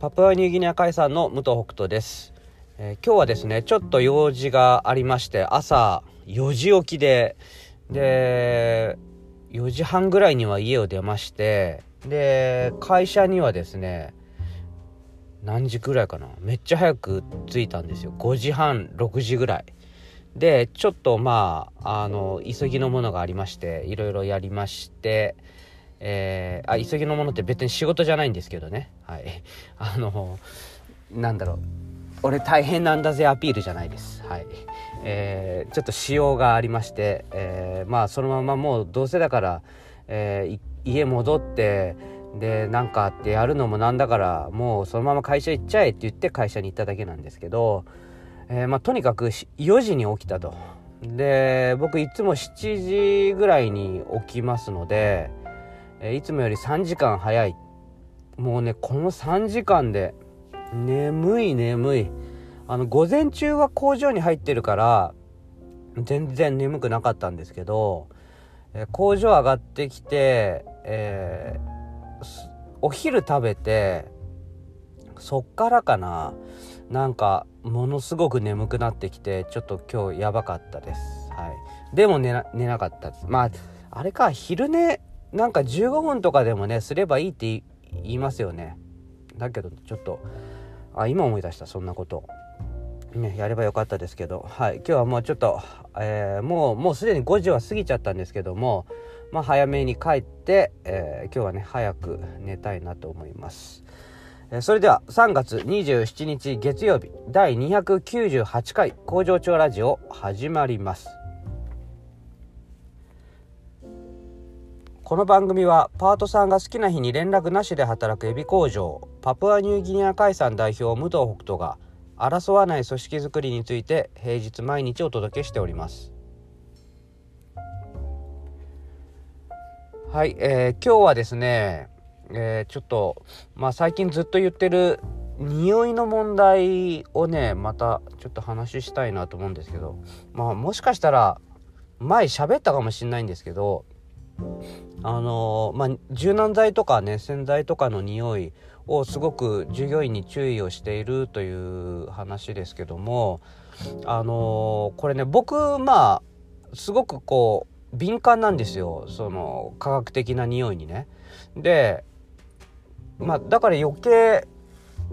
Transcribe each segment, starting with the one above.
パプアニューギニア海産の武藤北斗です、えー、今日はですねちょっと用事がありまして朝4時起きでで4時半ぐらいには家を出ましてで会社にはですね何時ぐらいかな？めっちゃ早く着いたんですよ。5時半6時ぐらい。でちょっとまああの急ぎのものがありましていろいろやりましてえー、あ急ぎのものって別に仕事じゃないんですけどね。はい。あのなんだろう。俺大変なんだぜアピールじゃないです。はい。えー、ちょっと仕様がありまして、えー、まあそのままもうどうせだから、えー、家戻ってでなんかってやるのもなんだからもうそのまま会社行っちゃえって言って会社に行っただけなんですけど、えー、まあとにかく4時に起きたと。で僕いつも7時ぐらいに起きますのでえいつもより3時間早い。もうねこの3時間で眠い眠い。あの午前中は工場に入ってるから全然眠くなかったんですけど、え工場上がってきて、えー、お昼食べてそっからかな。なんかものすごく眠くなってきてちょっと今日やばかったです。はい。でも寝な寝なかったです。まああれか昼寝なんか15分とかでもねすればいいって言いますよね。だけどちょっとあ今思い出したそんなこと。ねやればよかったですけど。はい今日はもうちょっと、えー、もうもうすでに5時は過ぎちゃったんですけどもまあ早めに帰って、えー、今日はね早く寝たいなと思います。えそれでは3月27日月曜日第298回工場長ラジオ始まります。この番組はパートさんが好きな日に連絡なしで働くエビ工場パプアニューギニア海産代表武藤北斗が争わない組織づくりについて平日毎日お届けしております。はい、えー、今日はですね、えー、ちょっとまあ最近ずっと言ってる匂いの問題をねまたちょっと話したいなと思うんですけどまあもしかしたら前喋ったかもしれないんですけどあのまあ、柔軟剤とかね洗剤とかの匂いをすごく従業員に注意をしているという話ですけどもあのこれね僕まあすごくこう敏感なんですよその科学的な匂いにね。でまあだから余計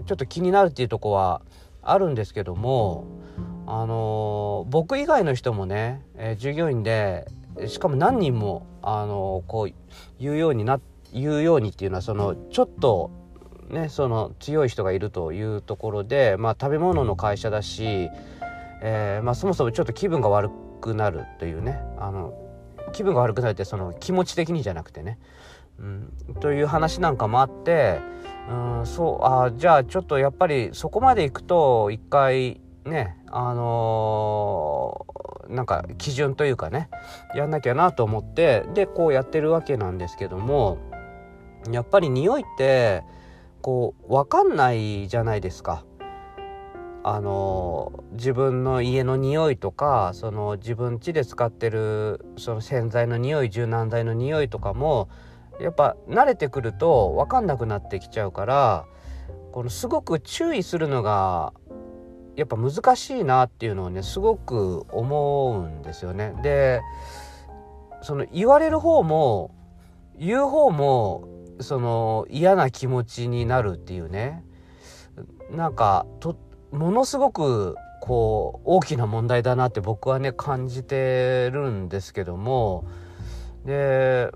ちょっと気になるっていうとこはあるんですけどもあの僕以外の人もね、えー、従業員でしかも何人もあのこう言うようにな言うようにっていうのはそのちょっとねその強い人がいるというところで、まあ、食べ物の会社だし、えー、まあ、そもそもちょっと気分が悪くなるというねあの気分が悪くなるってその気持ち的にじゃなくてね、うん、という話なんかもあってうんそうあじゃあちょっとやっぱりそこまでいくと一回ねあのー、なんか基準というかねやんなきゃなと思ってでこうやってるわけなんですけどもやっぱり匂いってこう分かんないじゃないですか。あの自分の家の匂いとかその自分家で使ってるその洗剤の匂い柔軟剤の匂いとかもやっぱ慣れてくると分かんなくなってきちゃうからこのすごく注意するのがやっぱ難しいなっていうのをねすごく思うんですよね。でその言われる方も言う方もその嫌な気持ちになるっていうねなんかとものすごくこう大きな問題だなって僕はね感じてるんですけどもで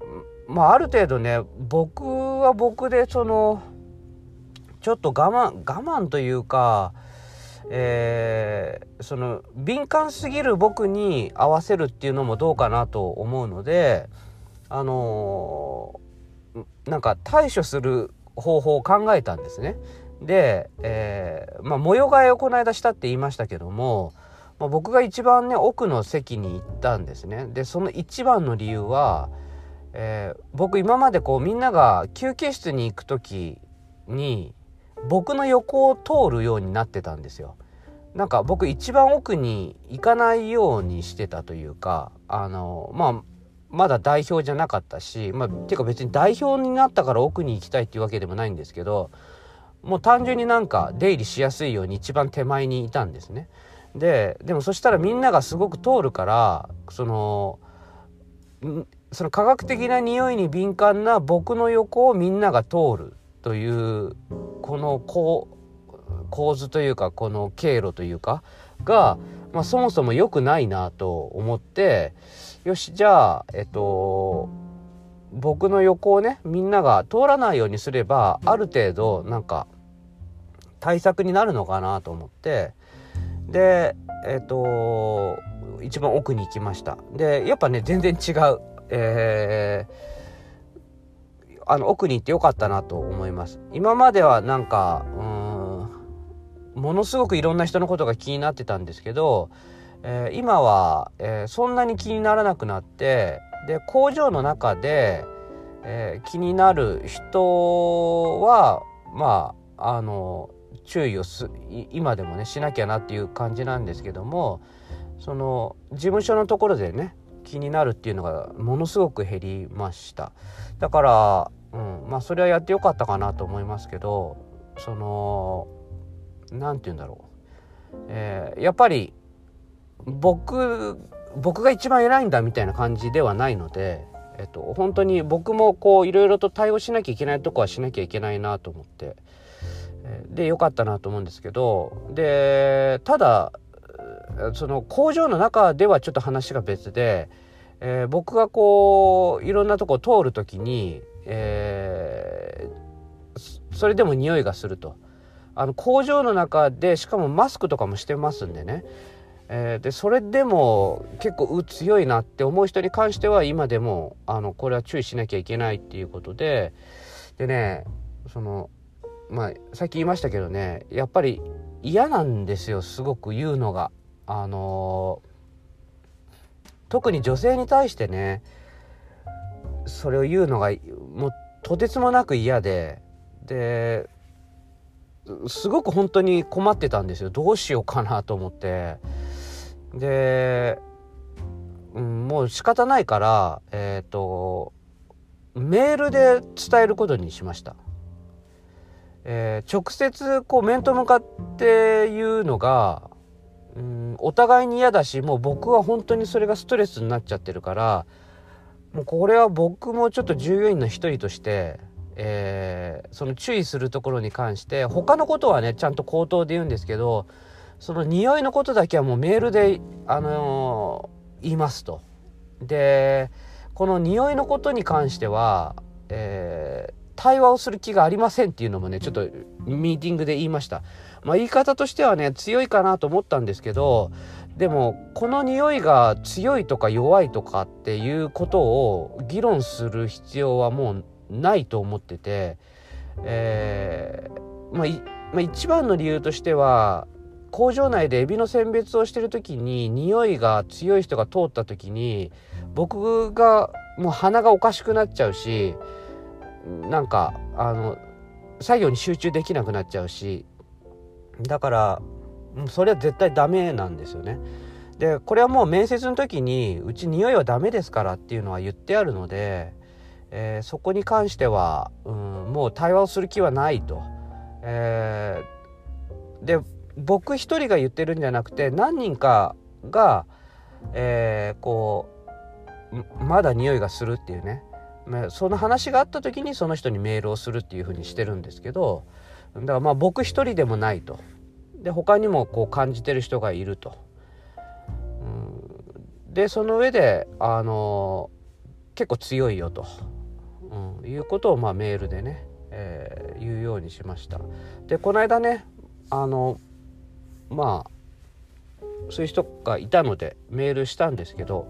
まあある程度ね僕は僕でそのちょっと我慢我慢というかえー、その敏感すぎる僕に合わせるっていうのもどうかなと思うのであのー、なんか対処する方法を考えたんですね。で、えー、まあ、模様替えをこの間したって言いましたけども、まあ、僕が一番ね奥の席に行ったんですね。でその一番の理由は、えー、僕今までこうみんなが休憩室に行く時に僕の横を通るようになってたんですよ。なんか僕一番奥に行かないようにしてたというかあのまあまだ代表じゃなかったしまあていうか別に代表になったから奥に行きたいっていうわけでもないんですけどもう単純になんか出入りしやすいように一番手前にいたんですね。ででもそしたらみんながすごく通るからそのその科学的な匂いに敏感な僕の横をみんなが通るというこの構構図というかこの経路というかが、まあ、そもそも良くないなと思ってよしじゃあえっと僕の横をねみんなが通らないようにすればある程度なんか対策になるのかなと思ってでえっ、と一番奥に行きました。でやっぱね全然違う。えー、あの奥に行ってよかったなと思います。今まではなんかうんものすごくいろんな人のことが気になってたんですけど、えー、今は、えー、そんなに気にならなくなってで工場の中で、えー、気になる人はまああの注意をす今でもねしなきゃなっていう感じなんですけどもその事務所のところでね気になるっていうのがものすごく減りました。だから、うん、まあそれはやってよかったかなと思いますけどその何て言うんだろう、えー、やっぱり僕僕が一番偉いんだみたいな感じではないので、えっと、本当に僕もこういろいろと対応しなきゃいけないとこはしなきゃいけないなと思ってでよかったなと思うんですけどでただその工場の中ではちょっと話が別で、えー、僕がこういろんなとこ通る時に、えー、それでも匂いがすると。あの工場の中でしかもマスクとかもしてますんでね。えー、でそれでも結構う強いなって思う人に関しては今でもあのこれは注意しなきゃいけないっていうことで。でねそのまあさっき言いましたけどねやっぱり嫌なんですよすごく言うのが。あのー、特に女性に対してねそれを言うのがもうとてつもなく嫌で。ですごく本当に困ってたんですよどうしようかなと思ってで、うん、もう仕方ないからえっ、ー、とメールで伝えることにしました。えー、直接こう面と向かって言うのが、うん、お互いに嫌だしもう僕は本当にそれがストレスになっちゃってるからもうこれは僕もちょっと従業員の一人として、えー、その注意するところに関して他のことはねちゃんと口頭で言うんですけどその匂いのことだけはもうメールで、あのー、言いますと。でこの匂いのことに関しては、えー、対話をする気がありませんっていうのもねちょっとミーティングで言いました。まあ、言い方としてはね強いかなと思ったんですけどでもこの匂いが強いとか弱いとかっていうことを議論する必要はもうないと思ってて、えーまあ、まあ、一番の理由としては工場内でエビの選別をしてる時に匂いが強い人が通った時に僕がもう鼻がおかしくなっちゃうしなんかあの作業に集中できなくなっちゃうしだからそれは絶対ダメなんですよね。でこれはもう面接の時にうち匂いはダメですからっていうのは言ってあるので、えー、そこに関しては、うん、もう対話をする気はないと。えー、で僕一人が言ってるんじゃなくて何人かが、えー、こうまだ匂いがするっていうねその話があった時にその人にメールをするっていうふうにしてるんですけどだからまあ僕一人でもないとで他にもこう感じてる人がいると。うん、でその上であの結構強いよと、うん、いうことをまあメールでね、えー、言うようにしました。でこの間ねあのまあそういう人がいたのでメールしたんですけど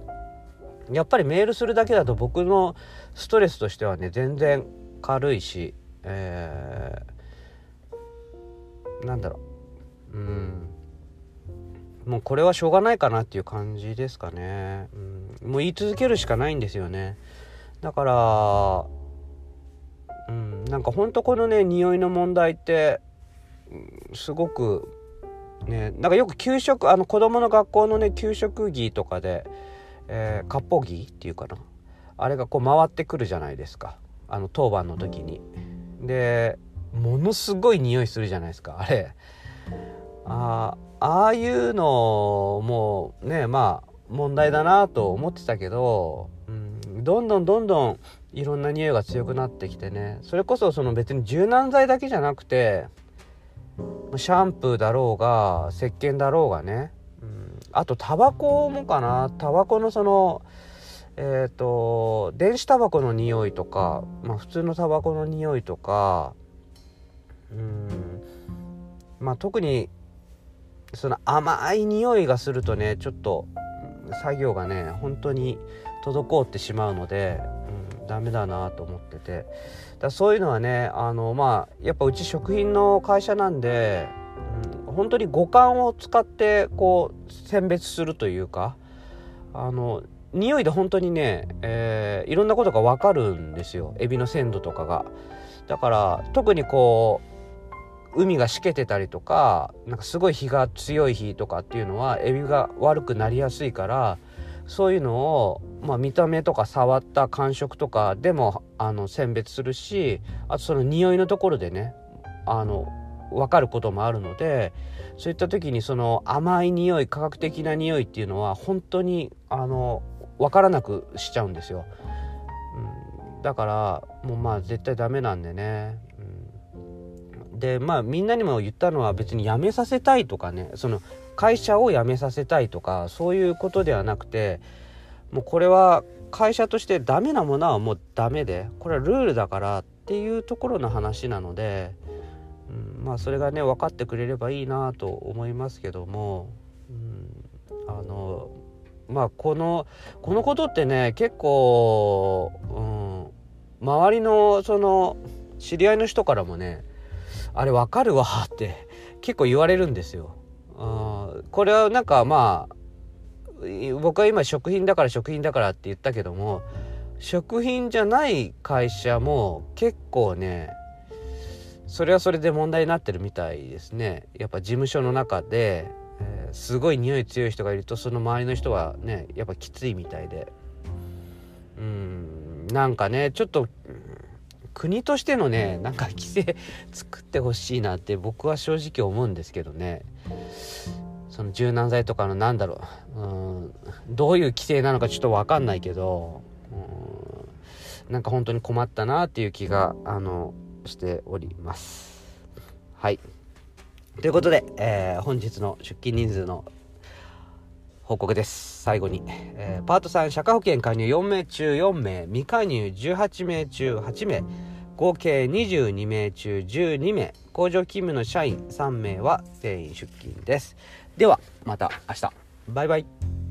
やっぱりメールするだけだと僕のストレスとしてはね全然軽いし、えー、なんだろう。うん。もうこれはしょうがないかなっていう感じですかね、うん、もう言い続けるしかないんですよね。だからなんかほんとこのね匂いの問題ってすごくね、なんかよく給食あの子供の学校のね給食着とかで、えー、割烹着っていうかな。あれがこう回ってくるじゃないですか。あの当番の時に。でものすごい匂いするじゃないですか。あれ。あああいうのもねまあ問題だなと思ってたけど、どんどんどんどんいろんな匂いが強くなってきてね。それこそその別に柔軟剤だけじゃなくてシャンプーだろうが石鹸だろうがね、うん、あとタバコもかな。タバコのそのえっ、ー、と電子タバコの匂いとか、まあ、普通のタバコの匂いとかうん。まあ特にその甘い匂いがするとねちょっと作業がね本当に滞ってしまうので、うん、ダメだなと思っててだそういうのはねあのまあやっぱうち食品の会社なんで、うん、本当に五感を使ってこう選別するというかあの匂いで本当にね、えー、いろんなことが分かるんですよエビの鮮度とかが。だから特にこう海がしけてたりとかなんかすごい日が強い日とかっていうのはエビが悪くなりやすいからそういうのを、まあ、見た目とか触った感触とかでもあの選別するしあとその匂いのところでねあの分かることもあるのでそういった時にその甘い匂い科学的な匂いっていうのは本当にあの分からなくしちゃうんですよ、うん、だからもうまあ絶対ダメなんでね、でまあみんなにも言ったのは別に辞めさせたいとかねその会社を辞めさせたいとかそういうことではなくてもうこれは会社としてダメなものはもうダメでこれはルールだからっていうところの話なので、うん、まあそれがね分かってくれればいいなと思いますけども、うん、あのまあこのこのことってね結構、うん、周りのその知り合いの人からもねあれわかるわって結構言われるんですよ。これはなんかまあ僕は今食品だから食品だからって言ったけども食品じゃない会社も結構ねそれはそれで問題になってるみたいですね。やっぱ事務所の中で、えー、すごい匂い強い人がいるとその周りの人はねやっぱきついみたいで。うんなんかねちょっと国としてのねなんか規制作ってほしいなって僕は正直思うんですけどね。その柔軟剤とかのなんだろう。うん。どういう規制なのかちょっと分かんないけど。うん。なんか本当に困ったなっていう気があのしております。はい。ということで、えー、本日の出勤人数の報告です。最後に、えー、パート3社会保険加入4名中4名未加入18名中8名合計22名中12名工場勤務の社員3名は全員出勤です。ではまた明日。バイバイ。